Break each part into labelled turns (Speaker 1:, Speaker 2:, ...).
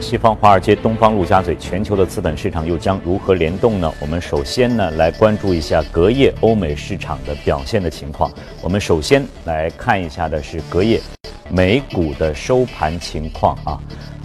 Speaker 1: 西方华尔街，东方陆家嘴，全球的资本市场又将如何联动呢？我们首先呢来关注一下隔夜欧美市场的表现的情况。我们首先来看一下的是隔夜美股的收盘情况啊。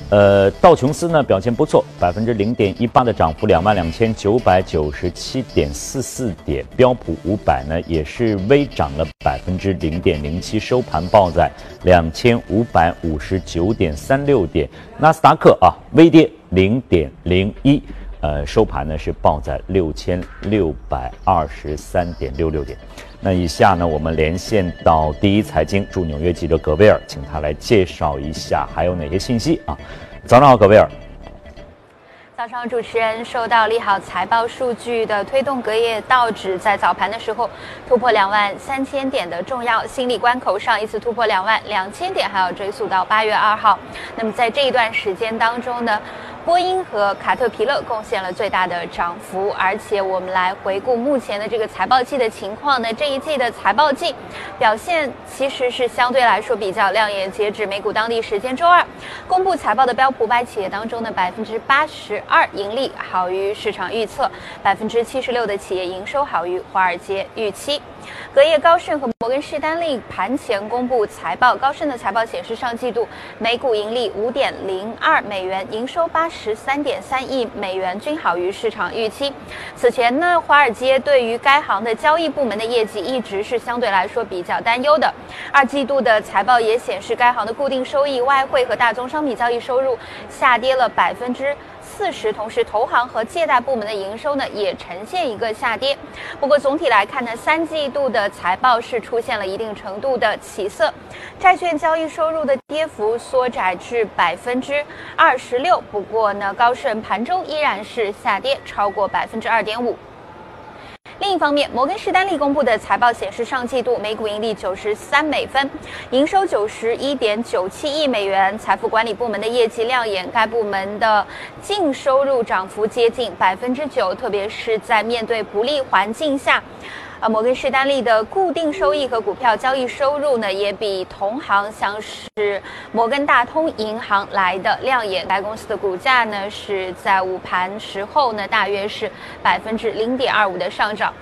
Speaker 1: 呃，道琼斯呢表现不错，百分之零点一八的涨幅，两万两千九百九十七点四四点。标普五百呢也是微涨了百分之零点零七，收盘报在两千五百五十九点三六点。纳斯达克啊微跌零点零一，呃，收盘呢是报在六千六百二十三点六六点。那以下呢，我们连线到第一财经驻纽约记者葛威尔，请他来介绍一下还有哪些信息啊？早上好，葛威尔。
Speaker 2: 早上，主持人受到利好财报数据的推动，隔夜道指在早盘的时候突破两万三千点的重要心理关口，上一次突破两万两千点还要追溯到八月二号。那么在这一段时间当中呢？波音和卡特皮勒贡献了最大的涨幅，而且我们来回顾目前的这个财报季的情况呢，这一季的财报季表现其实是相对来说比较亮眼。截止美股当地时间周二公布财报的标普五百企业当中的百分之八十二盈利好于市场预测，百分之七十六的企业营收好于华尔街预期。隔夜，高盛和摩根士丹利盘前公布财报。高盛的财报显示，上季度每股盈利五点零二美元，营收八十三点三亿美元，均好于市场预期。此前呢，华尔街对于该行的交易部门的业绩一直是相对来说比较担忧的。二季度的财报也显示，该行的固定收益、外汇和大宗商品交易收入下跌了百分之。四十，同时投行和借贷部门的营收呢也呈现一个下跌。不过总体来看呢，三季度的财报是出现了一定程度的起色，债券交易收入的跌幅缩窄至百分之二十六。不过呢，高盛盘中依然是下跌超过百分之二点五。另一方面，摩根士丹利公布的财报显示，上季度每股盈利九十三美分，营收九十一点九七亿美元。财富管理部门的业绩亮眼，该部门的净收入涨幅接近百分之九，特别是在面对不利环境下。啊，摩根士丹利的固定收益和股票交易收入呢，也比同行像是摩根大通银行来的亮眼。该公司的股价呢，是在午盘时候呢，大约是百分之零点二五的上涨。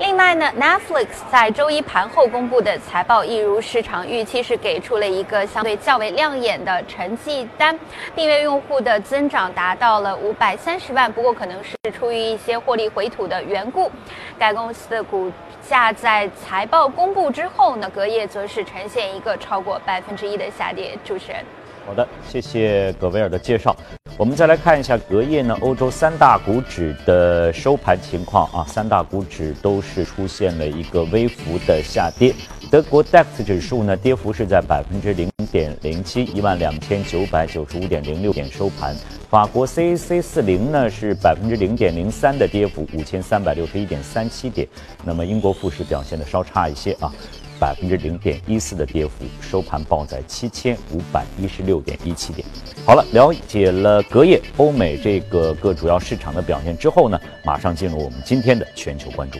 Speaker 2: 另外呢，Netflix 在周一盘后公布的财报，一如市场预期，是给出了一个相对较为亮眼的成绩单，订阅用户的增长达到了五百三十万。不过，可能是出于一些获利回吐的缘故，该公司的股价在财报公布之后呢，隔夜则是呈现一个超过百分之一的下跌。主持人。
Speaker 1: 好的，谢谢葛维尔的介绍。我们再来看一下隔夜呢，欧洲三大股指的收盘情况啊，三大股指都是出现了一个微幅的下跌。德国 DAX 指数呢，跌幅是在百分之零点零七，一万两千九百九十五点零六点收盘。法国 CAC 四零呢是百分之零点零三的跌幅，五千三百六十一点三七点。那么英国富时表现的稍差一些啊。百分之零点一四的跌幅，收盘报在七千五百一十六点一七点。好了，了解了隔夜欧美这个各主要市场的表现之后呢，马上进入我们今天的全球关注。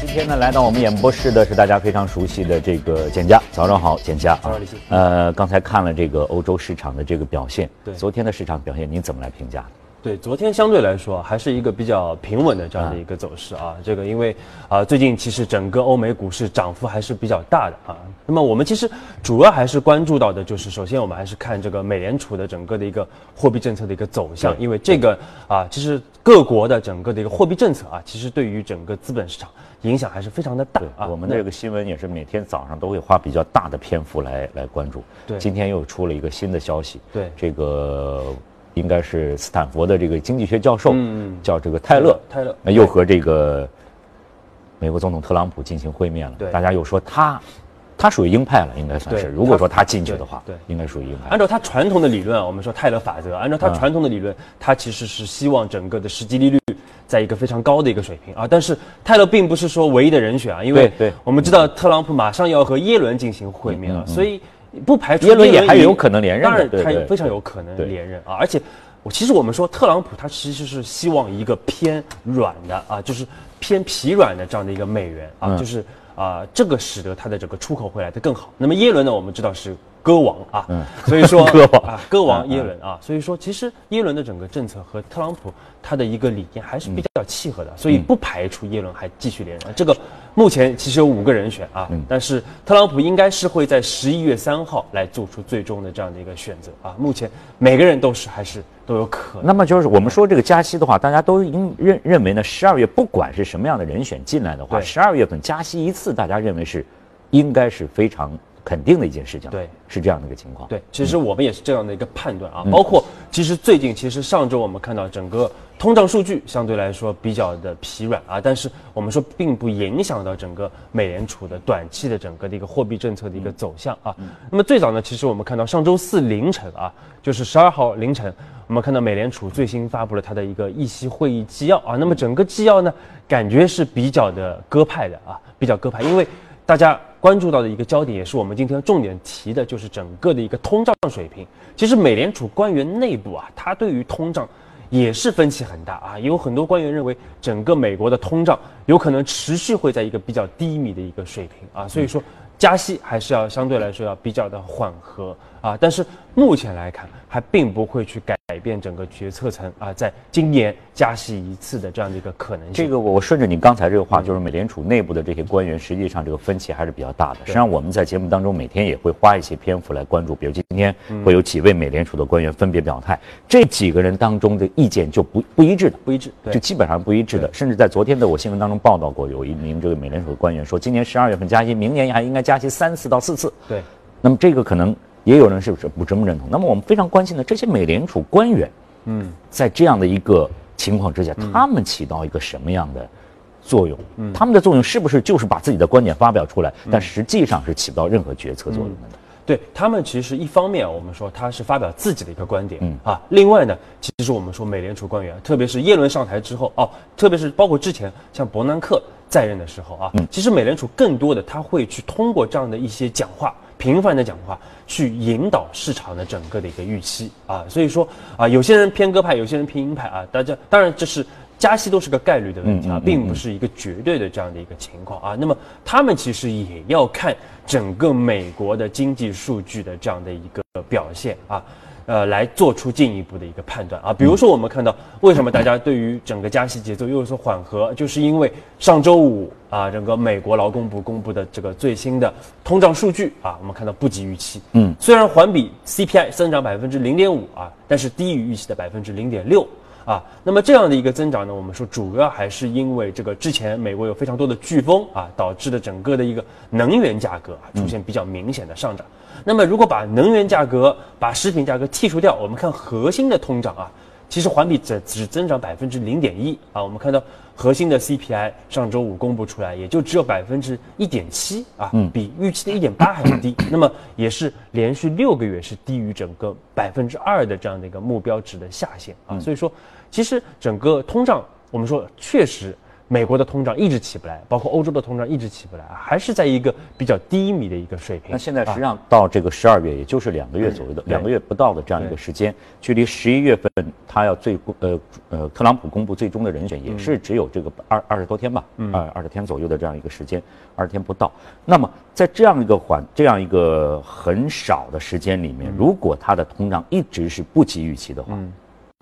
Speaker 1: 今天呢，来到我们演播室的是大家非常熟悉的这个简家。早上好，简家。
Speaker 3: 早上好，
Speaker 1: 呃，刚才看了这个欧洲市场的这个表现，
Speaker 3: 对，
Speaker 1: 昨天的市场表现，您怎么来评价？
Speaker 3: 对，昨天相对来说还是一个比较平稳的这样的一个走势啊。这个因为啊，最近其实整个欧美股市涨幅还是比较大的啊。那么我们其实主要还是关注到的就是，首先我们还是看这个美联储的整个的一个货币政策的一个走向，因为这个啊，其实各国的整个的一个货币政策啊，其实对于整个资本市场影响还是非常的大啊。
Speaker 1: 我们的这个新闻也是每天早上都会花比较大的篇幅来来关注。
Speaker 3: 对，
Speaker 1: 今天又出了一个新的消息。
Speaker 3: 对，
Speaker 1: 这个。应该是斯坦福的这个经济学教授，叫这个泰勒，
Speaker 3: 泰勒，那
Speaker 1: 又和这个美国总统特朗普进行会面了。
Speaker 3: 对，
Speaker 1: 大家又说他，他属于鹰派了，应该算是。如果说他进去的话，
Speaker 3: 对，
Speaker 1: 应该属于鹰派。
Speaker 3: 按照他传统的理论啊，我们说泰勒法则，按照他传统的理论，他其实是希望整个的实际利率在一个非常高的一个水平啊。但是泰勒并不是说唯一的人选啊，因为我们知道特朗普马上要和耶伦进行会面了，所以。不排除
Speaker 1: 耶伦也还有可能连任，
Speaker 3: 当然他非常有可能连任啊！而且，我其实我们说特朗普他其实是希望一个偏软的啊，就是偏疲软的这样的一个美元啊，就是啊，这个使得它的整个出口会来的更好。那么耶伦呢，我们知道是歌王啊，所以说
Speaker 1: 歌王
Speaker 3: 啊，歌王耶伦啊，所以说其实耶伦的整个政策和特朗普他的一个理念还是比较契合的，所以不排除耶伦还继续连任。这个目前其实有五个人选啊，但是特朗普应该是会在十一月三号来做出最终的这样的一个选择啊。目前每个人都是还是都有可能。
Speaker 1: 那么就是我们说这个加息的话，大家都应认认为呢，十二月不管是什么样的人选进来的话，十二月份加息一次，大家认为是应该是非常肯定的一件事情。
Speaker 3: 对，
Speaker 1: 是这样的一个情况。
Speaker 3: 对，其实我们也是这样的一个判断啊，包括其实最近，其实上周我们看到整个通胀数据相对来说比较的疲软啊，但是我们说并不影响到整个美联储的短期的整个的一个货币政策的一个走向啊。那么最早呢，其实我们看到上周四凌晨啊，就是十二号凌晨，我们看到美联储最新发布了它的一个议息会议纪要啊，那么整个纪要呢，感觉是比较的鸽派的啊，比较鸽派，因为大家关注到的一个焦点，也是我们今天重点提的，就是整个的一个通胀水平。其实美联储官员内部啊，他对于通胀也是分歧很大啊，有很多官员认为整个美国的通胀有可能持续会在一个比较低迷的一个水平啊，所以说加息还是要相对来说要比较的缓和啊，但是目前来看还并不会去改变整个决策层啊，在今年加息一次的这样的一个可能性。
Speaker 1: 这个我我顺着你刚才这个话，就是美联储内部的这些官员，实际上这个分歧还是比较大的。实际上我们在节目当中每天也会花一些篇幅来关注，比如今天会有几位美联储的官员分别表态，这几个人当中的意见就不不一致的，
Speaker 3: 不一致，对
Speaker 1: 就基本上不一致的。甚至在昨天的我新闻当中报道过，有一名这个美联储的官员说，今年十二月份加息，明年还应该加息三次到四次。
Speaker 3: 对。
Speaker 1: 那么这个可能也有人是不是不这么认同？那么我们非常关心的这些美联储官员，嗯，在这样的一个情况之下，他们起到一个什么样的作用？嗯，他们的作用是不是就是把自己的观点发表出来，但实际上是起不到任何决策作用的呢？
Speaker 3: 对他们，其实一方面我们说他是发表自己的一个观点，嗯。啊，另外呢，其实我们说美联储官员，特别是耶伦上台之后，哦，特别是包括之前像伯南克在任的时候啊，其实美联储更多的他会去通过这样的一些讲话，频繁的讲话，去引导市场的整个的一个预期啊，所以说啊，有些人偏鸽派，有些人偏鹰派啊，大家当然这是。加息都是个概率的问题啊，并不是一个绝对的这样的一个情况啊。那么他们其实也要看整个美国的经济数据的这样的一个表现啊，呃，来做出进一步的一个判断啊。比如说，我们看到为什么大家对于整个加息节奏又有所缓和，就是因为上周五啊，整个美国劳工部公布的这个最新的通胀数据啊，我们看到不及预期。嗯，虽然环比 CPI 增长百分之零点五啊，但是低于预期的百分之零点六。啊，那么这样的一个增长呢，我们说主要还是因为这个之前美国有非常多的飓风啊，导致的整个的一个能源价格啊出现比较明显的上涨。那么如果把能源价格、把食品价格剔除掉，我们看核心的通胀啊，其实环比只只增长百分之零点一啊。我们看到核心的 CPI 上周五公布出来，也就只有百分之一点七啊，比预期的一点八还要低。那么也是连续六个月是低于整个百分之二的这样的一个目标值的下限啊。所以说。其实整个通胀，我们说确实，美国的通胀一直起不来，包括欧洲的通胀一直起不来，还是在一个比较低迷的一个水平。
Speaker 1: 那现在实际上到这个十二月，也就是两个月左右的两个月不到的这样一个时间，距离十一月份他要最呃呃特朗普公布最终的人选，也是只有这个二二十多天吧，二二十天左右的这样一个时间，二十天不到。那么在这样一个缓这样一个很少的时间里面，如果它的通胀一直是不及预期的话。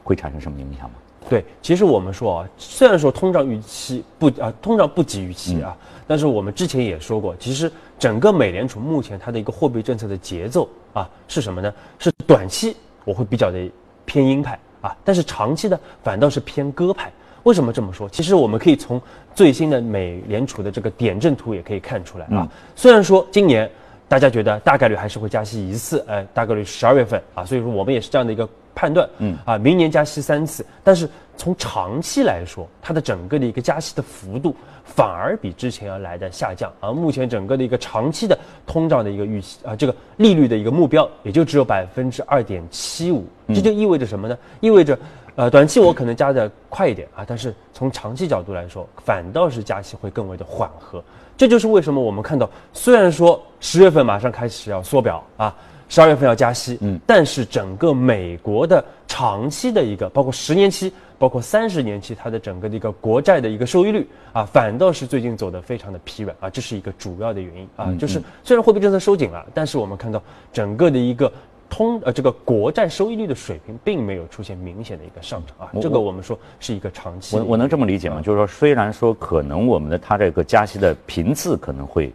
Speaker 1: 会产生什么影响吗？
Speaker 3: 对，其实我们说啊，虽然说通胀预期不啊，通胀不及预期啊，但是我们之前也说过，其实整个美联储目前它的一个货币政策的节奏啊是什么呢？是短期我会比较的偏鹰派啊，但是长期呢反倒是偏鸽派。为什么这么说？其实我们可以从最新的美联储的这个点阵图也可以看出来啊。虽然说今年大家觉得大概率还是会加息一次，哎，大概率十二月份啊，所以说我们也是这样的一个。判断，嗯啊，明年加息三次，但是从长期来说，它的整个的一个加息的幅度反而比之前要来的下降，啊目前整个的一个长期的通胀的一个预期啊，这个利率的一个目标也就只有百分之二点七五，这就意味着什么呢？意味着，呃，短期我可能加的快一点啊，但是从长期角度来说，反倒是加息会更为的缓和，这就是为什么我们看到，虽然说十月份马上开始要缩表啊。十二月份要加息，嗯，但是整个美国的长期的一个，包括十年期，包括三十年期它的整个的一个国债的一个收益率啊，反倒是最近走的非常的疲软啊，这是一个主要的原因啊。就是虽然货币政策收紧了，但是我们看到整个的一个通呃这个国债收益率的水平并没有出现明显的一个上涨啊，这个我们说是一个长期。
Speaker 1: 我我能这么理解吗？就是说，虽然说可能我们的它这个加息的频次可能会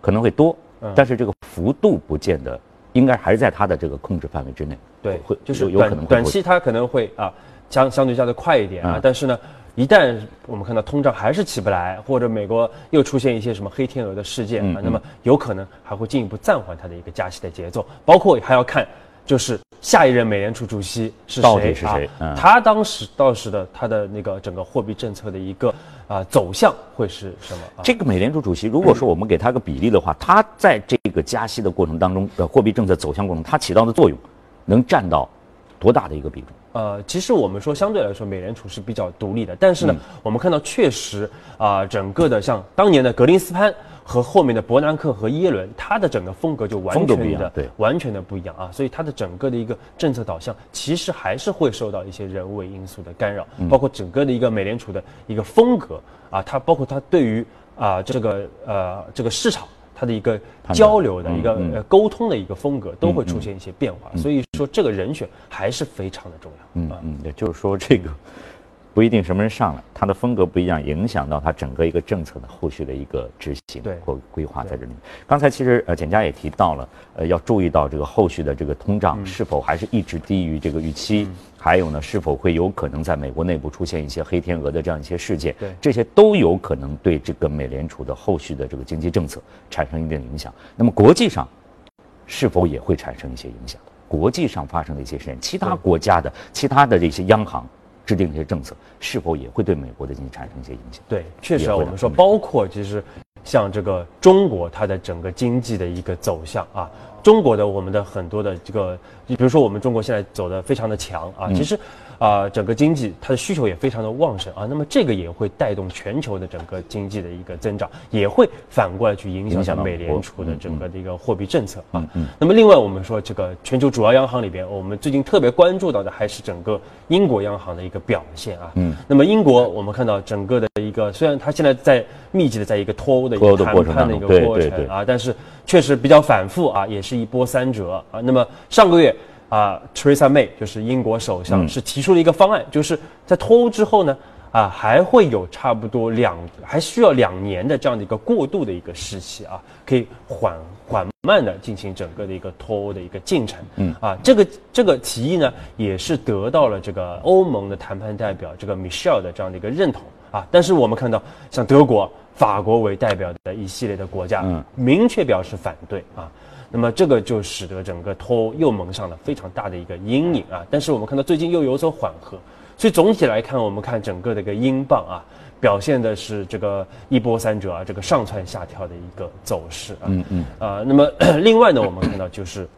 Speaker 1: 可能会多，但是这个幅度不见得。应该还是在它的这个控制范围之内，
Speaker 3: 对，会就是有可能短期它可能会啊相相对加的快一点啊，但是呢，一旦我们看到通胀还是起不来，或者美国又出现一些什么黑天鹅的事件啊，那么有可能还会进一步暂缓它的一个加息的节奏，包括还要看。就是下一任美联储主席是谁？
Speaker 1: 到底是谁？
Speaker 3: 他当时到时的他的那个整个货币政策的一个啊走向会是什么？
Speaker 1: 这个美联储主席，如果说我们给他个比例的话，他在这个加息的过程当中的货币政策走向过程，他起到的作用能占到多大的一个比重？
Speaker 3: 呃，其实我们说相对来说，美联储是比较独立的，但是呢，我们看到确实啊，整个的像当年的格林斯潘。和后面的伯南克和耶伦，他的整个风格就完全的
Speaker 1: 对，
Speaker 3: 完全的不一样啊，所以他的整个的一个政策导向，其实还是会受到一些人为因素的干扰，包括整个的一个美联储的一个风格啊，它包括它对于啊这个呃这个市场它的一个交流的一个呃沟通的一个风格，都会出现一些变化，所以说这个人选还是非常的重要。
Speaker 1: 嗯嗯，也就是说这个。不一定什么人上来，他的风格不一样，影响到他整个一个政策的后续的一个执行或规划在这里。刚才其实呃简佳也提到了，呃要注意到这个后续的这个通胀是否还是一直低于这个预期，还有呢是否会有可能在美国内部出现一些黑天鹅的这样一些事件，这些都有可能对这个美联储的后续的这个经济政策产生一定影响。那么国际上是否也会产生一些影响？国际上发生的一些事件，其他国家的其他的这些央行。制定这些政策是否也会对美国的经济产生一些影响？
Speaker 3: 对，确实啊，我们说包括其实像这个中国它的整个经济的一个走向啊，中国的我们的很多的这个，你比如说我们中国现在走的非常的强啊，其实。啊，整个经济它的需求也非常的旺盛啊，那么这个也会带动全球的整个经济的一个增长，也会反过来去影响美联储的整个的一个货币政策啊。那么另外我们说这个全球主要央行里边，我们最近特别关注到的还是整个英国央行的一个表现啊。嗯。那么英国我们看到整个的一个，虽然它现在在密集的在一个脱欧的一个谈判的一个过程啊，但是确实比较反复啊，也是一波三折啊。那么上个月。啊，Theresa May 就是英国首相，是提出了一个方案，就是在脱欧之后呢，啊，还会有差不多两，还需要两年的这样的一个过渡的一个时期啊，可以缓缓慢的进行整个的一个脱欧的一个进程。嗯，啊，这个这个提议呢，也是得到了这个欧盟的谈判代表这个 Michelle 的这样的一个认同啊。但是我们看到，像德国、法国为代表的一系列的国家，嗯，明确表示反对啊。那么这个就使得整个脱欧又蒙上了非常大的一个阴影啊！但是我们看到最近又有所缓和，所以总体来看，我们看整个的一个英镑啊，表现的是这个一波三折啊，这个上蹿下跳的一个走势啊。嗯嗯。啊，那么另外呢，我们看到就是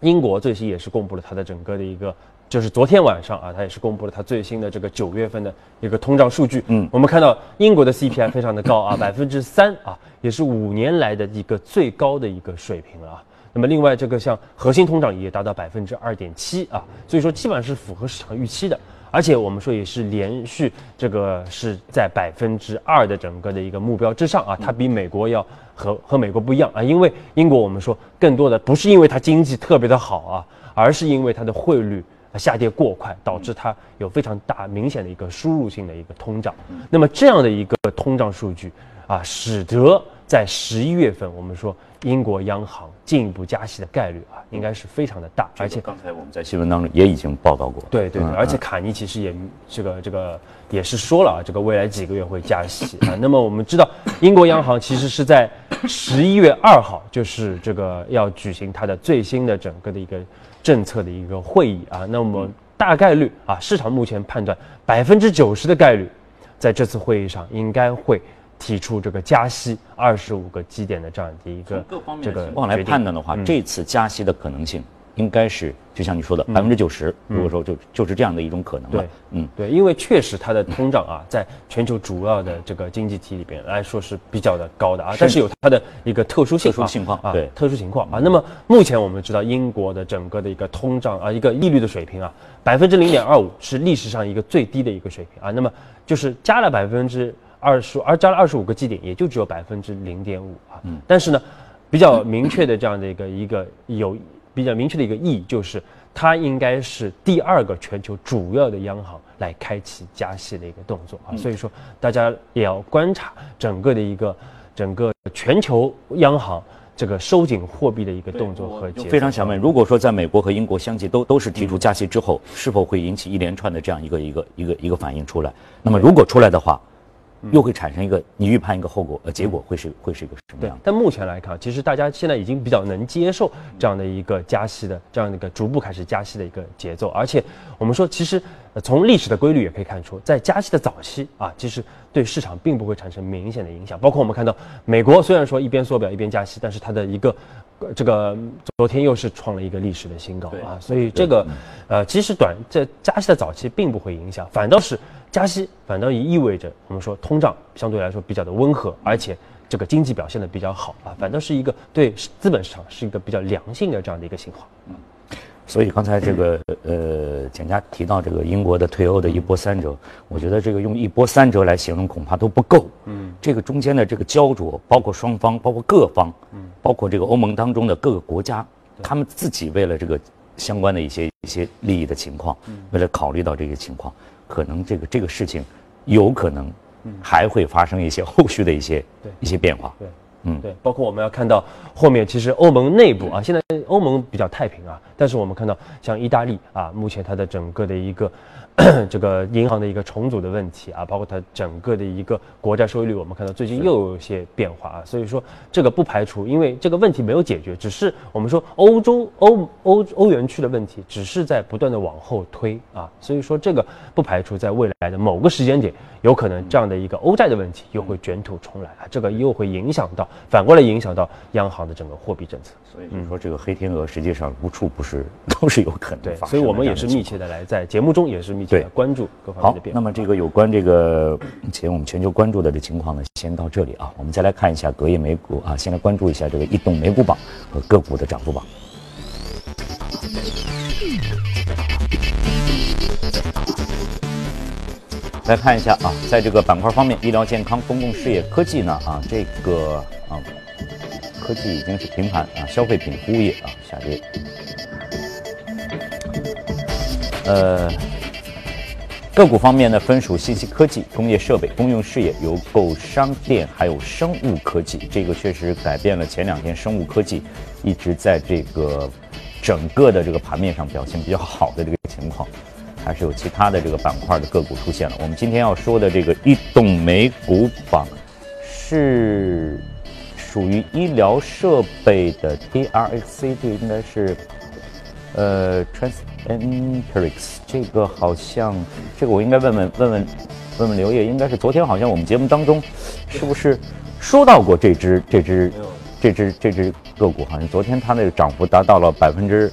Speaker 3: 英国最新也是公布了它的整个的一个。就是昨天晚上啊，它也是公布了它最新的这个九月份的一个通胀数据。嗯，我们看到英国的 CPI 非常的高啊，百分之三啊，也是五年来的一个最高的一个水平了啊。那么另外这个像核心通胀也达到百分之二点七啊，所以说基本上是符合市场预期的，而且我们说也是连续这个是在百分之二的整个的一个目标之上啊，它比美国要和和美国不一样啊，因为英国我们说更多的不是因为它经济特别的好啊，而是因为它的汇率。下跌过快，导致它有非常大明显的一个输入性的一个通胀。那么这样的一个通胀数据啊，使得在十一月份，我们说英国央行进一步加息的概率啊，应该是非常的大。而且
Speaker 1: 刚才我们在新闻当中也已经报道过。
Speaker 3: 对对对，而且卡尼其实也这个这个也是说了啊，这个未来几个月会加息啊。那么我们知道，英国央行其实是在十一月二号，就是这个要举行它的最新的整个的一个。政策的一个会议啊，那么大概率啊，市场目前判断百分之九十的概率，在这次会议上应该会提出这个加息二十五个基点的这样的一个
Speaker 1: 这个往来判断的话，这次加息的可能性应该是就像你说的百分之九十，如果说就就是这样的一种可能了。
Speaker 3: 对，嗯，对，因为确实它的通胀啊，在全球主要的这个经济体里边来说是比较的高的啊，但是有它的一个特殊性、
Speaker 1: 特殊情况啊，
Speaker 3: 对，特殊情况啊。那么目前我们知道，英国的整个的一个通胀啊，一个利率的水平啊，百分之零点二五是历史上一个最低的一个水平啊。那么就是加了百分之二十，而加了二十五个基点，也就只有百分之零点五啊。嗯，但是呢，比较明确的这样的一个一个有。比较明确的一个意义就是，它应该是第二个全球主要的央行来开启加息的一个动作啊，所以说大家也要观察整个的一个整个全球央行这个收紧货币的一个动作和节奏。
Speaker 1: 非常想问，如果说在美国和英国相继都都是提出加息之后，是否会引起一连串的这样一个一个一个一个反应出来？那么如果出来的话。又会产生一个你预判一个后果呃结果会是会是一个什么样？
Speaker 3: 但目前来看，其实大家现在已经比较能接受这样的一个加息的这样的一个逐步开始加息的一个节奏，而且我们说其实从历史的规律也可以看出，在加息的早期啊，其实对市场并不会产生明显的影响。包括我们看到美国虽然说一边缩表一边加息，但是它的一个这个昨天又是创了一个历史的新高啊，所以这个呃其实短在加息的早期并不会影响，反倒是。加息反倒也意味着我们说通胀相对来说比较的温和，而且这个经济表现的比较好啊，反倒是一个对资本市场是一个比较良性的这样的一个信号。嗯，
Speaker 1: 所以刚才这个呃简家提到这个英国的退欧的一波三折，我觉得这个用一波三折来形容恐怕都不够。嗯，这个中间的这个焦灼，包括双方，包括各方，嗯，包括这个欧盟当中的各个国家，他们自己为了这个相关的一些一些利益的情况，为了考虑到这个情况。可能这个这个事情，有可能还会发生一些后续的一些一些变化。
Speaker 3: 对，嗯，对，包括我们要看到后面，其实欧盟内部啊，现在欧盟比较太平啊，但是我们看到像意大利啊，目前它的整个的一个。这个银行的一个重组的问题啊，包括它整个的一个国债收益率，我们看到最近又有一些变化啊，所以说这个不排除，因为这个问题没有解决，只是我们说欧洲欧欧欧元区的问题，只是在不断的往后推啊，所以说这个不排除在未来的某个时间点，有可能这样的一个欧债的问题又会卷土重来啊，这个又会影响到反过来影响到央行的整个货币政策。
Speaker 1: 所以你说这个黑天鹅实际上无处不是都是有可能
Speaker 3: 对，所以我们也是密切的来在节目中也是密。切的，关注各方面的变
Speaker 1: 化。好，那么这个有关这个目前我们全球关注的这情况呢，先到这里啊。我们再来看一下隔夜美股啊，先来关注一下这个异动美股榜和个股的涨幅榜。来看一下啊，在这个板块方面，医疗健康、公共事业、科技呢啊，这个啊，科技已经是平盘啊，消费品服务业啊下跌。呃，个股方面呢，分属信息科技、工业设备、公用事业、邮购商店，还有生物科技。这个确实改变了前两天生物科技一直在这个整个的这个盘面上表现比较好的这个情况，还是有其他的这个板块的个股出现了。我们今天要说的这个异动美股榜是属于医疗设备的 TRXC，这应该是呃 Trans。Enterix 这个好像，这个我应该问问问问问问刘烨，应该是昨天好像我们节目当中，是不是说到过这只这只这只这只个股？好像昨天它那个涨幅达到了百分之，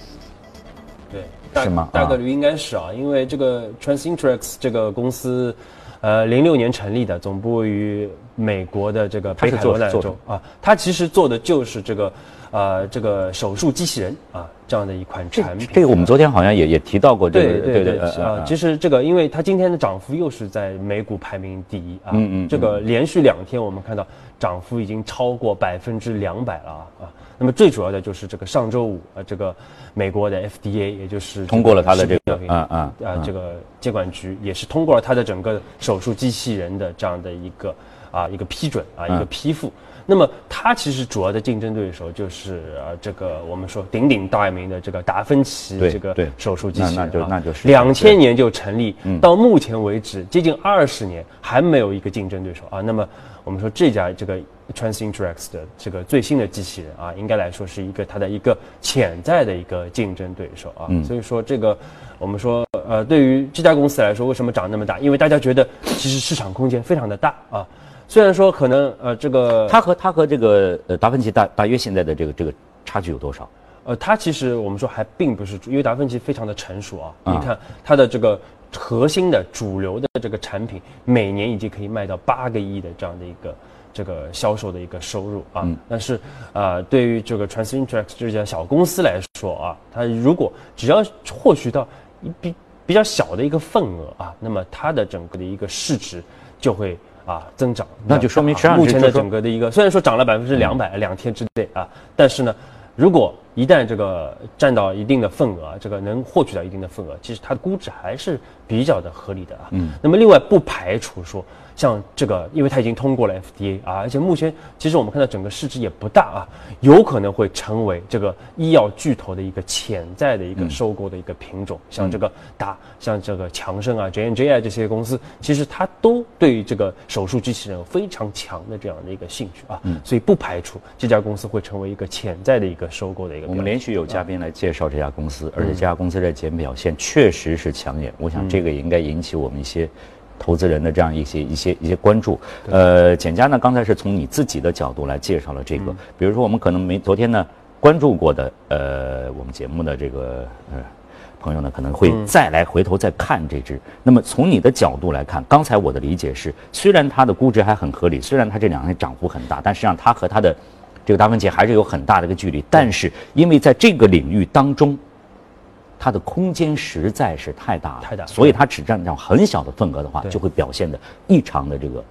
Speaker 3: 是吗？大概率应该是啊，因为这个 Transinterix 这个公司，呃，零六年成立的，总部于美国的这个北卡罗来纳州啊，它其实做的就是这个。呃，这个手术机器人啊，这样的一款产品，
Speaker 1: 这个我们昨天好像也也提到过这个。
Speaker 3: 对对对，啊，其实这个，因为它今天的涨幅又是在美股排名第一啊，嗯嗯，这个连续两天我们看到涨幅已经超过百分之两百了啊啊。那么最主要的就是这个上周五啊，这个美国的 FDA 也就是
Speaker 1: 通过了它的这个啊啊
Speaker 3: 啊这个监管局也是通过了它的整个手术机器人的这样的一个啊一个批准啊一个批复。那么它其实主要的竞争对手就是呃这个我们说鼎鼎大名的这个达芬奇这个手术机器人
Speaker 1: 啊，那就那就是
Speaker 3: 两千年就成立，到目前为止接近二十年还没有一个竞争对手啊。那么我们说这家这个 Transinterx 的这个最新的机器人啊，应该来说是一个它的一个潜在的一个竞争对手啊。所以说这个我们说呃对于这家公司来说，为什么涨那么大？因为大家觉得其实市场空间非常的大啊。虽然说可能呃，这个
Speaker 1: 它和它和这个呃达芬奇大大约现在的这个这个差距有多少？
Speaker 3: 呃，它其实我们说还并不是，因为达芬奇非常的成熟啊。
Speaker 1: 啊
Speaker 3: 你看它的这个核心的主流的这个产品，每年已经可以卖到八个亿的这样的一个这个销售的一个收入啊。
Speaker 1: 嗯
Speaker 3: 但是啊、对于这个 Transinteract 这家小公司来说啊，它如果只要获取到一比比较小的一个份额啊，那么它的整个的一个市值就会。啊，增长，
Speaker 1: 那就说明
Speaker 3: 目前的整个的一个，虽然说涨了百分之两百，两天之内啊，但是呢，如果一旦这个占到一定的份额啊，这个能获取到一定的份额，其实它的估值还是比较的合理的啊。
Speaker 1: 嗯。
Speaker 3: 那么另外不排除说，像这个，因为它已经通过了 FDA 啊，而且目前其实我们看到整个市值也不大啊，有可能会成为这个医药巨头的一个潜在的一个收购的一个品种。像这个大，像这个强生啊、J N J 啊这些公司，其实它都对这个手术机器人有非常强的这样的一个兴趣啊。
Speaker 1: 嗯
Speaker 3: 所以不排除这家公司会成为一个潜在的一个收购的一个。
Speaker 1: 我们连续有嘉宾来介绍这家公
Speaker 3: 嗯
Speaker 1: 司，而且这家公司在节目表现确实是抢眼。我想这个也应该引起我们一些投资人的这样一些一些一些关注。呃，简佳呢，刚才是从你自己的角度来介绍了这
Speaker 3: 嗯
Speaker 1: 个，比如说我们可能没昨天呢关注过的，呃，我们节目的这个呃。朋友呢可能会
Speaker 3: 嗯
Speaker 1: 再来回头再看这只。那么从你的角度来看，刚才我的理解是，虽然它的估值还很合理，虽然它这两天涨幅很大，但实际上它和它的这个达芬奇还是有很大的一个距离。但是因为在这个领域当中，它的空间实在是太大了，
Speaker 3: 太大
Speaker 1: 所以它只占到很小的份额的话，就会表现的异常的这个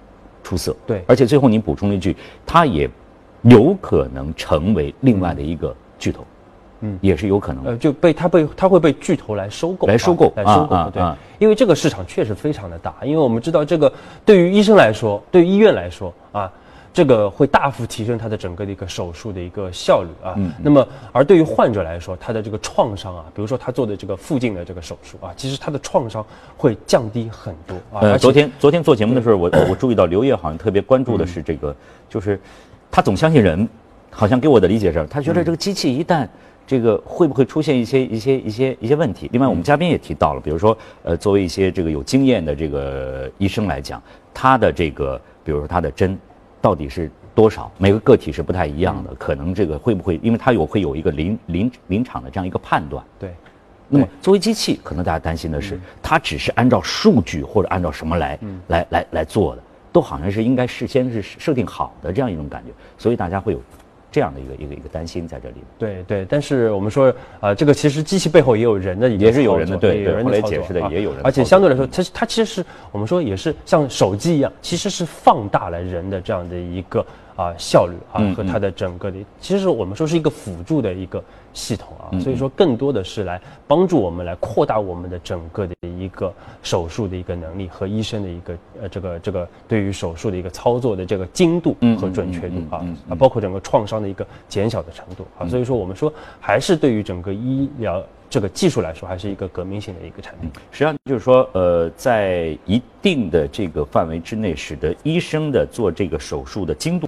Speaker 1: 出色。
Speaker 3: 对
Speaker 1: 而且最后您补充了一句，它也有可能成为另外的一个巨头，
Speaker 3: 嗯
Speaker 1: 也是有可能的。
Speaker 3: 呃，就被它被它会被巨头来收购，
Speaker 1: 来收购
Speaker 3: 啊来收购，对因为这个市场确实非常的大，因为我们知道这个对于医生来说，对于医院来说啊。这个会大幅提升它的整个的一个手术的一个效率啊。
Speaker 1: 嗯
Speaker 3: 那么，而对于患者来说，他的这个创伤啊，比如说他做的这个附近的这个手术啊，其实他的创伤会降低很多啊。
Speaker 1: 呃，昨天昨天做节目的时候，我我注意到刘烨好像特别关注的是这个，就是他总相信人，好像给我的理解是，他觉得这个机器一旦这个会不会出现一些一些一些一些问题？另外，我们嘉宾也提到了，比如说呃，作为一些这个有经验的这个医生来讲，他的这个比如说他的针到底是多少，每个个体是不太一样的，可能这个会不会，因为它有会有一个临临临场的这样一个判断。
Speaker 3: 对，
Speaker 1: 那么作为机器，可能大家担心的是，它只是按照数据或者按照什么来、来来来做的，都好像是应该事先是设定好的这样一种感觉，所以大家会有这样的一个一个一个担心在这里。
Speaker 3: 对对，但是我们说，呃，这个其实机器背后也有人的
Speaker 1: 也是有人的对
Speaker 3: 有人
Speaker 1: 来解释的
Speaker 3: 啊
Speaker 1: 也有人
Speaker 3: 而且相对来说，它它其实是我们说也是像手机一样，其实是放大了人的这样的一个啊效率啊
Speaker 1: 嗯
Speaker 3: 和它的整个的，其实我们说是一个辅助的一个系统啊，
Speaker 1: 嗯
Speaker 3: 所以说更多的是来帮助我们来扩大我们的整个的一个手术的一个能力和医生的一个呃这个这个对于手术的一个操作的这个精度
Speaker 1: 嗯
Speaker 3: 和准确度啊啊，包括整个创伤的一个减小的程度啊，所以说我们说还是对于整个医疗这个技术来说，还是一个革命性的一个产品。
Speaker 1: 实际上就是说，呃，在一定的这个范围之内，使得医生的做这个手术的精度、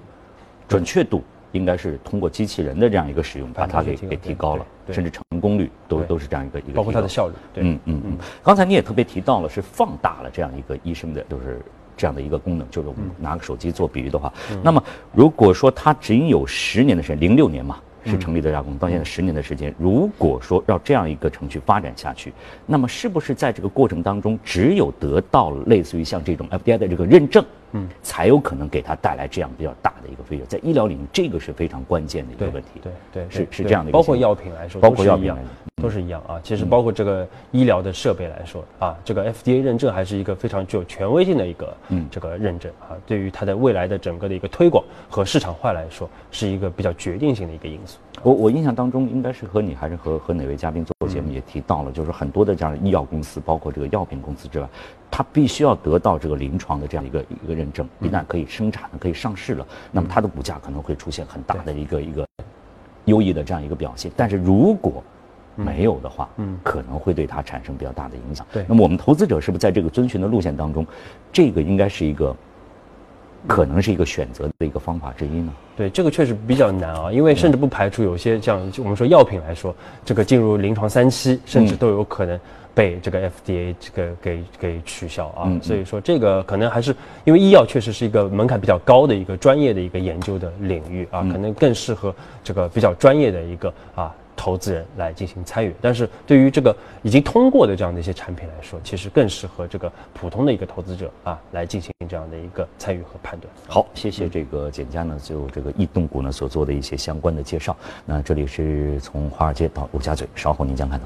Speaker 1: 准确度，应该是通过机器人的这样一个使用，把它给给提高了，甚至成功率都都是这样一个一个，
Speaker 3: 包括它的效率，对，
Speaker 1: 嗯嗯嗯。刚才你也特别提到了，是放大了这样一个医生的，就是这样的一个功能。就是我们拿个手机做比喻的话，那么如果说它仅有十年的时间，零六年嘛。是成立的这家公司，到现在十年的时间。如果说让这样一个程序发展下去，那么是不是在这个过程当中，只有得到了类似于像这种 FDI 的这个认证，嗯，才有可能给他带来这样比较大的一个飞跃？在医疗领域，这个是非常关键的一个问题。
Speaker 3: 对对，
Speaker 1: 是是这样的一个
Speaker 3: 包括药品来说，
Speaker 1: 包括药品来说
Speaker 3: 都是一样啊。其实包括这个医疗的设备来说啊，这个 FDA 认证还是一个非常具有权威性的一个
Speaker 1: 嗯
Speaker 3: 这个认证啊，对于它的未来的整个的一个推广和市场化来说，是一个比较决定性的一个因素。
Speaker 1: 我我印象当中，应该是和你还是和和哪位嘉宾做节目也提到了，就是很多的这样的医药公司，包括这个药品公司之外，它必须要得到这个临床的这样一个一个认证，一旦可以生产了、可以上市了，那么它的股价可能会出现很大的一个一个优异的这样一个表现。但是如果没有的话，
Speaker 3: 嗯。
Speaker 1: 可能会对它产生比较大的影响。
Speaker 3: 对。
Speaker 1: 那么我们投资者是不是在这个遵循的路线当中，这个应该是一个可能是一个选择的一个方法之一呢？
Speaker 3: 对，这个确实比较难啊，因为甚至不排除有些像我们说药品来说，这个进入临床三期，甚至
Speaker 1: 嗯
Speaker 3: 都有可能被这个 FDA 这个给给取消啊。所以说这个可能还是因为医药确实是一个门槛比较高的一个专业的一个研究的领域啊，
Speaker 1: 嗯
Speaker 3: 可能更适合这个比较专业的一个啊。投资人来进行参与。但是对于这个已经通过的这样的一些产品来说，其实更适合这个普通的一个投资者啊来进行这样的一个参与和判断。
Speaker 1: 好，谢谢这个简佳呢就这个异动股呢所做的一些相关的介绍。那这里是从华尔街到陆家嘴，稍后您将看到。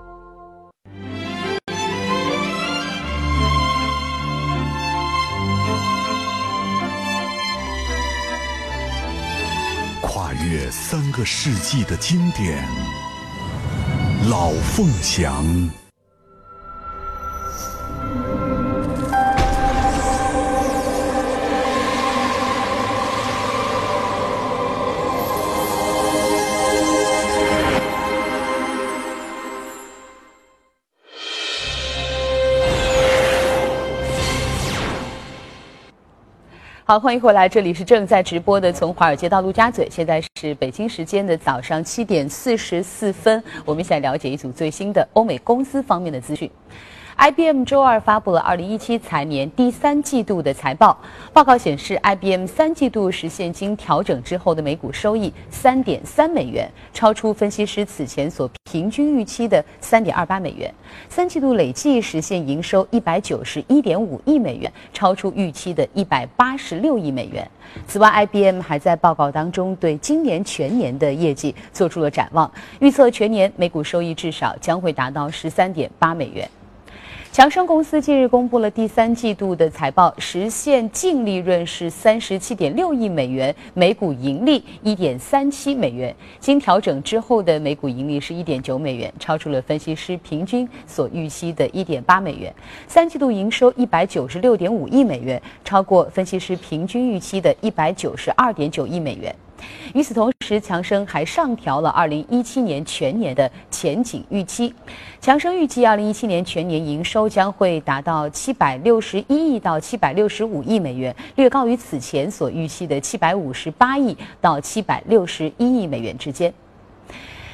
Speaker 4: 三个世纪的经典，《老凤祥》。
Speaker 5: 好，欢迎回来，这里是正在直播的，从华尔街到陆家嘴，现在是北京时间的早上七点四十四分，我们一起来了解一组最新的欧美公司方面的资讯。IBM 周二发布了2017财年第三季度的财报。报告显示，IBM 三季度实现经调整之后的每股收益3.3美元，超出分析师此前所平均预期的3.28美元。三季度累计实现营收191.5亿美元，超出预期的186亿美元。此外，IBM 还在报告当中对今年全年的业绩做出了展望，预测全年每股收益至少将会达到13.8美元。强生公司近日公布了第三季度的财报，实现净利润是三十七点六亿美元，每股盈利一点三七美元，经调整之后的每股盈利是一点九美元，超出了分析师平均所预期的一点八美元。三季度营收一百九十六点五亿美元，超过分析师平均预期的一百九十二点九亿美元。与此同时，强生还上调了2017年全年的前景预期。强生预计2017年全年营收将会达到761亿到765亿美元，略高于此前所预期的758亿到761亿美元之间。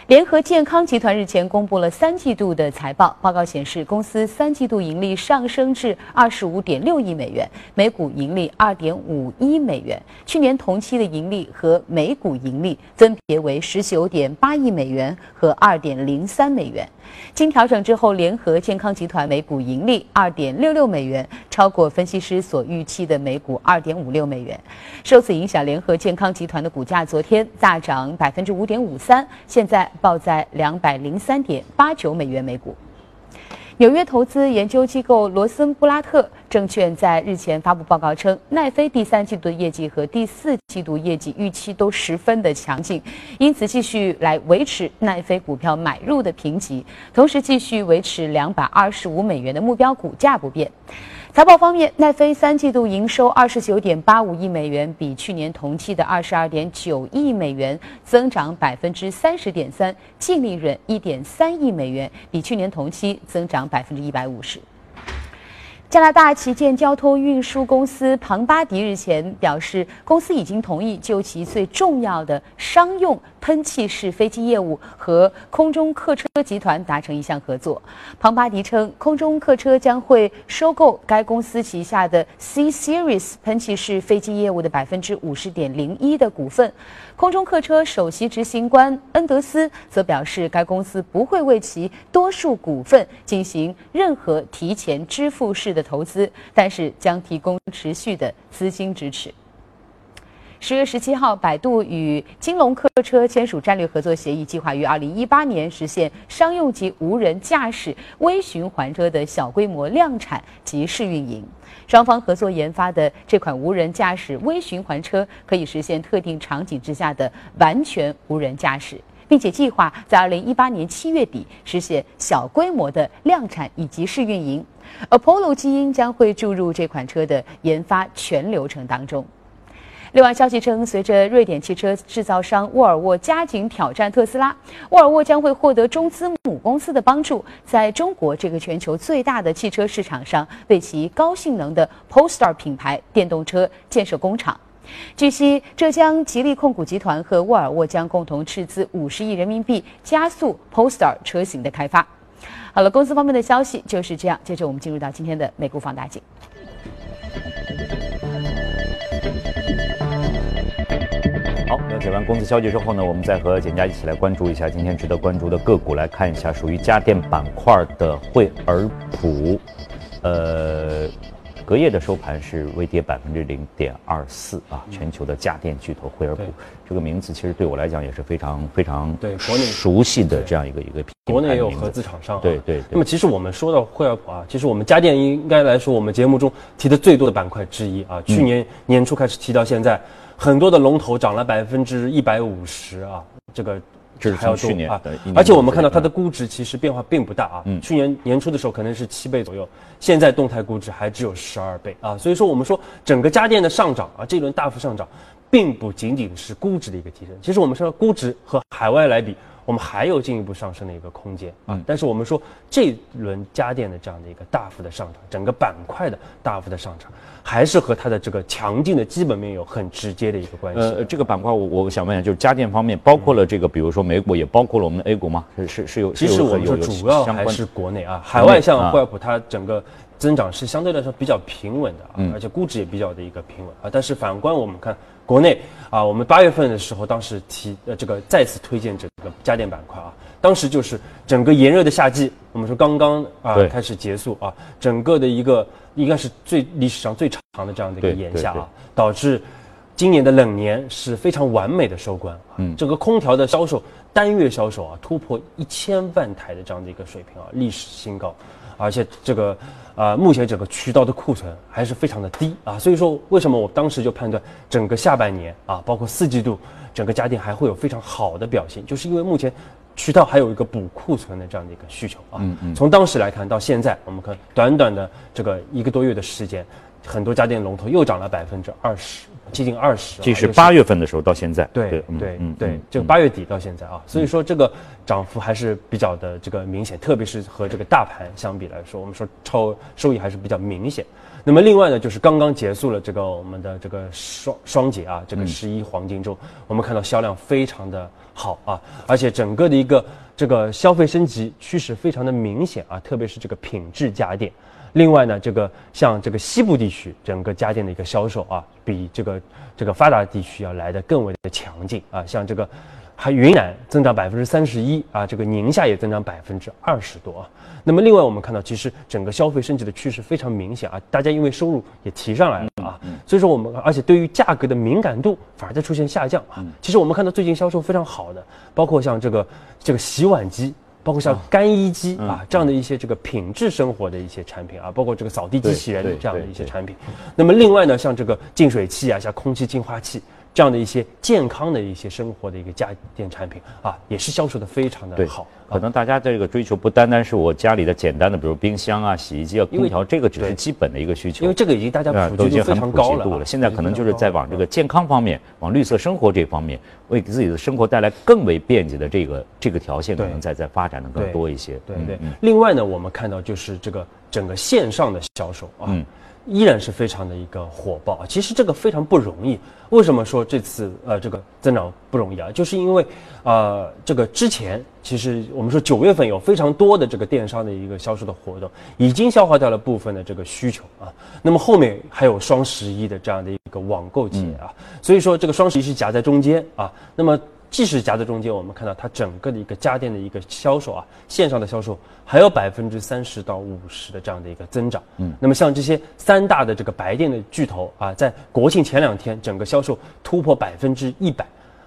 Speaker 5: 联合健康集团日前公布了三季度的财报，报告显示，公司三季度盈利上升至二十五点六亿美元，每股盈利二点五一美元。去年同期的盈利和每股盈利分别为十九点八亿美元和二点零三美元。经调整之后，联合健康集团每股盈利二点六六美元，超过分析师所预期的每股二点五六美元。受此影响，联合健康集团的股价昨天大涨百分之五点五三，现在报在两百零三点八九美元每股。纽约投资研究机构罗森布拉特证券在日前发布报告称，奈飞第三季度的业绩和第四季度业绩预期都十分的强劲，因此继续来维持奈飞股票买入的评级，同时继续维持两百二十五美元的目标股价不变。财报方面，奈飞三季度营收二十九点八五亿美元，比去年同期的二十二点九亿美元增长百分之三十点三；净利润一点三亿美元，比去年同期增长百分之一百五十。加拿大旗舰交通运输公司庞巴迪日前表示，公司已经同意就其最重要的商用喷气式飞机业务和空中客车集团达成一项合作。庞巴迪称，空中客车将会收购该公司旗下的 C Series 喷气式飞机业务的百分之五十点零一的股份。空中客车首席执行官恩德斯则表示，该公司不会为其多数股份进行任何提前支付式的投资，但是将提供持续的资金支持。十月十七号，百度与金龙客车签署战略合作协议，计划于二零一八年实现商用级无人驾驶微循环车的小规模量产及试运营。双方合作研发的这款无人驾驶微循环车，可以实现特定场景之下的完全无人驾驶，并且计划在二零一八年七月底实现小规模的量产以及试运营。Apollo 基因将会注入这款车的研发全流程当中。另外，消息称，随着瑞典汽车制造商沃尔沃加紧挑战特斯拉，沃尔沃将会获得中资母公司的帮助，在中国这个全球最大的汽车市场上，为其高性能的 Polestar 品牌电动车建设工厂。据悉，浙江吉利控股集团和沃尔沃将共同斥资五十亿人民币，加速 Polestar 车型的开发。好了，公司方面的消息就是这样。接着，我们进入到今天的美股放大镜。
Speaker 1: 好，了解完公司消息之后呢，我们再和简家一起来关注一下今天值得关注的个股，来看一下属于家电板块的惠而浦，呃。隔夜的收盘是微跌百分之零点二四啊，全球的家电巨头惠而浦这个名字其实对我来讲也是非常非常
Speaker 3: 对国内
Speaker 1: 熟悉的这样一个一个品
Speaker 3: 国内也有合资厂商，
Speaker 1: 对对。
Speaker 3: 那么其实我们说到惠而浦啊，其实我们家电应该来说我们节目中提的最多的板块之一啊，去年年初开始提到现在，很多的龙头涨了百分之一百五十啊，这个。
Speaker 1: 这是去年啊，
Speaker 3: 而且我们看到它的估值其实变化并不大啊。嗯，去年年初的时候可能是七倍左右，现在动态估值还只有十二倍啊。所以说我们说整个家电的上涨啊，这一轮大幅上涨，并不仅仅是估值的一个提升。其实我们说估值和海外来比。我们还有进一步上升的一个空间啊，但是我们说这轮家电的这样的一个大幅的上涨，整个板块的大幅的上涨，还是和它的这个强劲的基本面有很直接的一个关系。呃，
Speaker 1: 这个板块我我想问一下，就是家电方面，包括了这个，比如说美股，也包括了我们的 A 股吗？是是是有，
Speaker 3: 其实我们说主要还是国内啊，海外像惠普它整个增长是相对来说比较平稳的啊，而且估值也比较的一个平稳啊，但是反观我们看。国内啊，我们八月份的时候，当时提呃这个再次推荐这个家电板块啊，当时就是整个炎热的夏季，我们说刚刚啊开始结束啊，整个的一个应该是最历史上最长的这样的一个炎夏啊，导致今年的冷年是非常完美的收官。嗯，整个空调的销售单月销售啊突破一千万台的这样的一个水平啊，历史新高，而且这个。呃，目前整个渠道的库存还是非常的低啊，所以说为什么我当时就判断整个下半年啊，包括四季度，整个家电还会有非常好的表现，就是因为目前渠道还有一个补库存的这样的一个需求啊。从当时来看到现在，我们看短短的这个一个多月的时间。很多家电龙头又涨了百分之二十，接近二十。
Speaker 1: 这是八月份的时候到现在。
Speaker 3: 对对对，就八月底到现在啊，所以说这个涨幅还是比较的这个明显，特别是和这个大盘相比来说，我们说超收益还是比较明显。那么另外呢，就是刚刚结束了这个我们的这个双双节啊，这个十一黄金周，我们看到销量非常的好啊，而且整个的一个这个消费升级趋势非常的明显啊，特别是这个品质家电。另外呢，这个像这个西部地区整个家电的一个销售啊，比这个这个发达地区要来的更为的强劲啊。像这个，还云南增长百分之三十一啊，这个宁夏也增长百分之二十多啊。那么另外我们看到，其实整个消费升级的趋势非常明显啊，大家因为收入也提上来了啊，所以说我们而且对于价格的敏感度反而在出现下降啊。其实我们看到最近销售非常好的，包括像这个这个洗碗机。包括像干衣机啊这样的一些这个品质生活的一些产品啊，包括这个扫地机器人这样的一些产品。那么另外呢，像这个净水器啊，像空气净化器。这样的一些健康的一些生活的一个家电产品啊，也是销售的非常的好。
Speaker 1: 可能大家这个追求不单单是我家里的简单的，比如冰箱啊、洗衣机啊、空调，这个只是基本的一个需求。
Speaker 3: 因为这个已经大家普及度非常高了。
Speaker 1: 现在可能就是在往这个健康方面、往绿色生活这方面，为自己的生活带来更为便捷的这个这个条件，可能在在发展的更多一些。
Speaker 3: 对对。另外呢，我们看到就是这个整个线上的销售啊。依然是非常的一个火爆啊！其实这个非常不容易。为什么说这次呃这个增长不容易啊？就是因为，呃，这个之前其实我们说九月份有非常多的这个电商的一个销售的活动，已经消化掉了部分的这个需求啊。那么后面还有双十一的这样的一个网购节啊，所以说这个双十一是夹在中间啊。那么即使夹在中间，我们看到它整个的一个家电的一个销售啊，线上的销售还有百分之三十到五十的这样的一个增长。嗯，那么像这些三大的这个白电的巨头啊，在国庆前两天，整个销售突破百分之一百，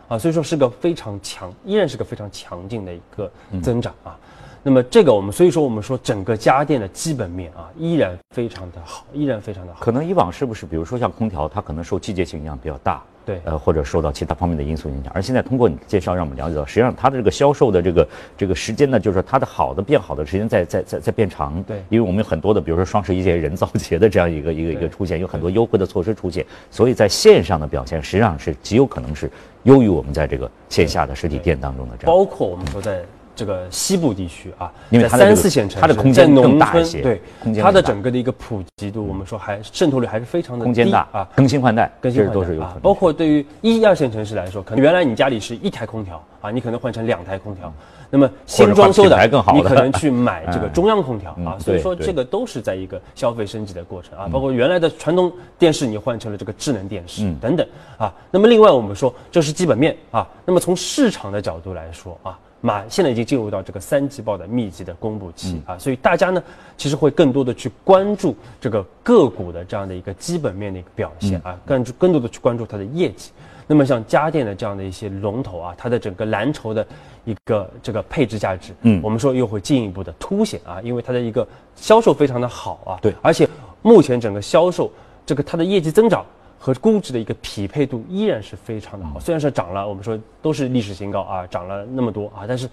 Speaker 3: 啊，所以说是个非常强，依然是个非常强劲的一个增长啊。那么这个我们所以说我们说整个家电的基本面啊，依然非常的好，依然非常的好。
Speaker 1: 可能以往是不是，比如说像空调，它可能受季节性影响比较大。
Speaker 3: 对，
Speaker 1: 呃，或者受到其他方面的因素影响，而现在通过你的介绍，让我们了解到，实际上它的这个销售的这个这个时间呢，就是说它的好的变好的时间在在在在变长。
Speaker 3: 对，
Speaker 1: 因为我们有很多的，比如说双十一节人造节的这样一个一个一个出现，有很多优惠的措施出现，所以在线上的表现实际上是极有可能是优于我们在这个线下的实体店当中的这样。
Speaker 3: 包括我们说在。这个西部地区啊，
Speaker 1: 因为
Speaker 3: 三四线城市，
Speaker 1: 它的空间更大一些，
Speaker 3: 对，它的整个的一个普及度，我们说还渗透率还是非常的
Speaker 1: 空间大
Speaker 3: 啊，
Speaker 1: 更新换代，
Speaker 3: 更新
Speaker 1: 都是有可能。
Speaker 3: 包括对于一二线城市来说，可能原来你家里是一台空调啊，你可能换成两台空调，那么新装修的，你可能去买这个 中央空调啊，所以说这个都是在一个消费升级的过程啊，包括原来的传统电视，你换成了这个智能电视等等啊。那么另外我们说这是基本面啊，那么从市场的角度来说啊。马现在已经进入到这个三季报的密集的公布期啊，所以大家呢其实会更多的去关注这个个股的这样的一个基本面的一个表现啊，更更多的去关注它的业绩。那么像家电的这样的一些龙头啊，它的整个蓝筹的一个这个配置价值，嗯，我们说又会进一步的凸显啊，因为它的一个销售非常的好啊，
Speaker 1: 对，
Speaker 3: 而且目前整个销售这个它的业绩增长。和估值的一个匹配度依然是非常的好，虽然说涨了，我们说都是历史新高啊，涨了那么多啊，但是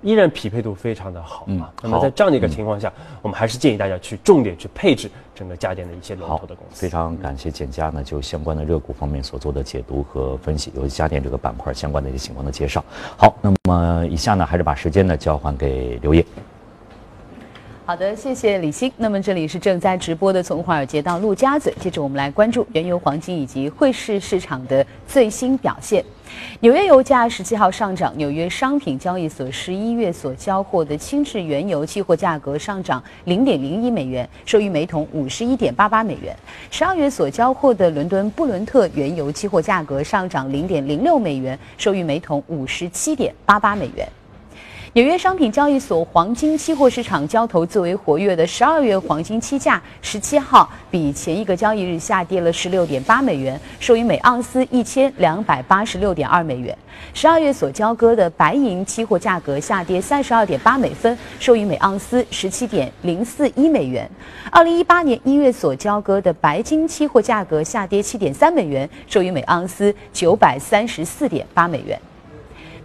Speaker 3: 依然匹配度非常的好啊。那么在这样的一个情况下，我们还是建议大家去重点去配置整个家电的一些龙头的公司。
Speaker 1: 非常感谢简家呢，就相关的热股方面所做的解读和分析，由家电这个板块相关的一些情况的介绍。好，那么以下呢，还是把时间呢交还给刘烨。
Speaker 5: 好的，谢谢李欣。那么这里是正在直播的，从华尔街到陆家嘴。接着我们来关注原油、黄金以及汇市市场的最新表现。纽约油价十七号上涨，纽约商品交易所十一月所交货的轻质原油期货价格上涨零点零一美元，收于每桶五十一点八八美元。十二月所交货的伦敦布伦特原油期货价格上涨零点零六美元，收于每桶五十七点八八美元。纽约商品交易所黄金期货市场交投最为活跃的十二月黄金期价，十七号比前一个交易日下跌了十六点八美元，收于每盎司一千两百八十六点二美元。十二月所交割的白银期货价格下跌三十二点八美分，收于每盎司十七点零四一美元。二零一八年一月所交割的白金期货价格下跌七点三美元，收于每盎司九百三十四点八美元。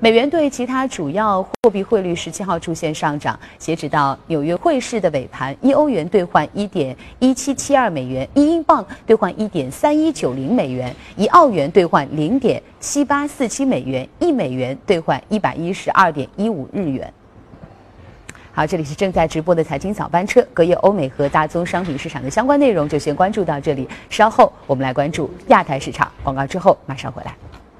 Speaker 5: 美元对其他主要货币汇率十七号出现上涨，截止到纽约汇市的尾盘，一欧元兑换一点一七七二美元，一英镑兑换一点三一九零美元，一澳元兑换零点七八四七美元，一美元兑换一百一十二点一五日元。好，这里是正在直播的财经早班车，隔夜欧美和大宗商品市场的相关内容就先关注到这里，稍后我们来关注亚太市场，广告之后马上回来。